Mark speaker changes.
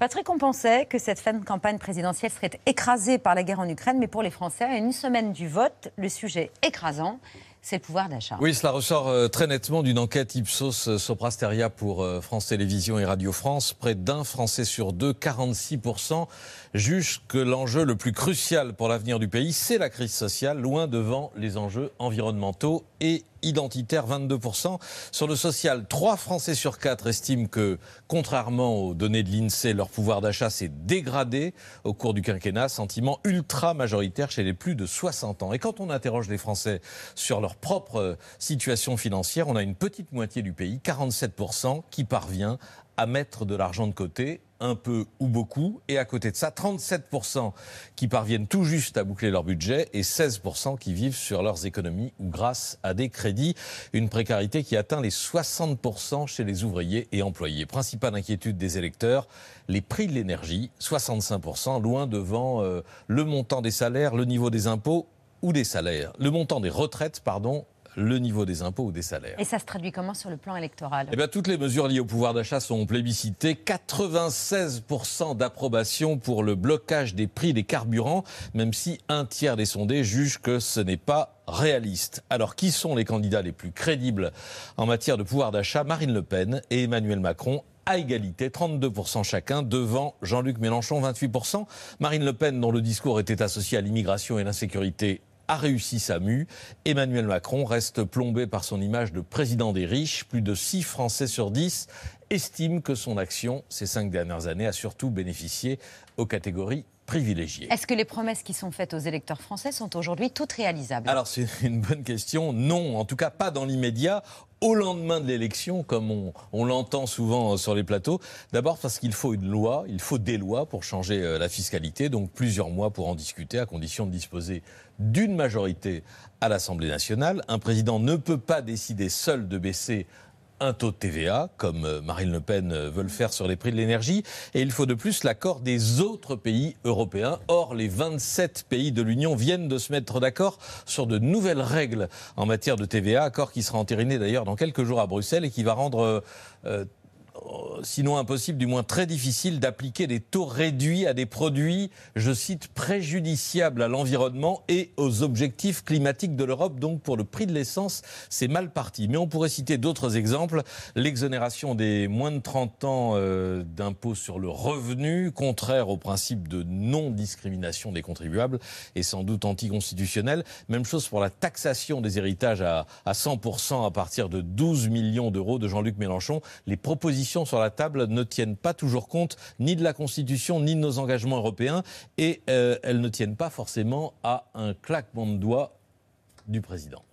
Speaker 1: Patrick, on pensait que cette fin de campagne présidentielle serait écrasée par la guerre en Ukraine, mais pour les Français, à une semaine du vote, le sujet écrasant, c'est le pouvoir d'achat.
Speaker 2: Oui, cela ressort euh, très nettement d'une enquête Ipsos euh, Soprasteria pour euh, France Télévisions et Radio France. Près d'un Français sur deux, 46%, jugent que l'enjeu le plus crucial pour l'avenir du pays, c'est la crise sociale, loin devant les enjeux environnementaux et identitaires, 22%. Sur le social, 3 Français sur 4 estiment que, contrairement aux données de l'INSEE, leur pouvoir d'achat s'est dégradé au cours du quinquennat, sentiment ultra majoritaire chez les plus de 60 ans. Et quand on interroge les Français sur leur propre situation financière, on a une petite moitié du pays, 47%, qui parvient à mettre de l'argent de côté un peu ou beaucoup. Et à côté de ça, 37% qui parviennent tout juste à boucler leur budget et 16% qui vivent sur leurs économies ou grâce à des crédits. Une précarité qui atteint les 60% chez les ouvriers et employés. Principale inquiétude des électeurs, les prix de l'énergie, 65%, loin devant euh, le montant des salaires, le niveau des impôts ou des salaires. Le montant des retraites, pardon, le niveau des impôts ou des salaires.
Speaker 1: Et ça se traduit comment sur le plan électoral?
Speaker 2: Eh bien, Toutes les mesures liées au pouvoir d'achat sont plébiscitées. 96% d'approbation pour le blocage des prix des carburants, même si un tiers des sondés jugent que ce n'est pas réaliste. Alors, qui sont les candidats les plus crédibles en matière de pouvoir d'achat? Marine Le Pen et Emmanuel Macron à égalité, 32% chacun, devant Jean-Luc Mélenchon, 28%. Marine Le Pen, dont le discours était associé à l'immigration et l'insécurité, a réussi sa mue. Emmanuel Macron reste plombé par son image de président des riches. Plus de 6 Français sur 10 estiment que son action ces cinq dernières années a surtout bénéficié aux catégories
Speaker 1: Est-ce que les promesses qui sont faites aux électeurs français sont aujourd'hui toutes réalisables?
Speaker 2: Alors c'est une bonne question. Non, en tout cas pas dans l'immédiat au lendemain de l'élection, comme on, l'entend souvent euh, sur les plateaux. D'abord parce qu'il faut une loi, il faut des lois pour changer euh, la fiscalité, donc plusieurs mois pour en discuter, à condition de disposer d'une majorité à l'Assemblée nationale. Un président ne peut pas décider seul de baisser un taux de TVA, comme euh, Marine Le Pen euh, veut le faire sur les prix de l'énergie, et il faut de plus l'accord des autres pays européens. Or, les 27 pays de l'Union viennent de se mettre d'accord sur de nouvelles règles en matière de TVA, accord qui sera entériné d'ailleurs dans quelques jours à Bruxelles et qui va rendre euh, sinon impossible, du moins très difficile d'appliquer des taux réduits à des produits, je cite, préjudiciables à l'environnement et aux objectifs climatiques de l'Europe. Donc pour le prix de l'essence, c'est mal parti. Mais on pourrait citer d'autres exemples. L'exonération des moins de 30 ans euh, d'impôt sur le revenu, contraire au principe de non-discrimination des contribuables, est sans doute anticonstitutionnel. Même chose pour la taxation des héritages à, à 100% à partir de 12 millions d'euros de Jean-Luc Mélenchon. Les sur la table ne tiennent pas toujours compte ni de la Constitution ni de nos engagements européens et euh, elles ne tiennent pas forcément à un claquement de doigts du président.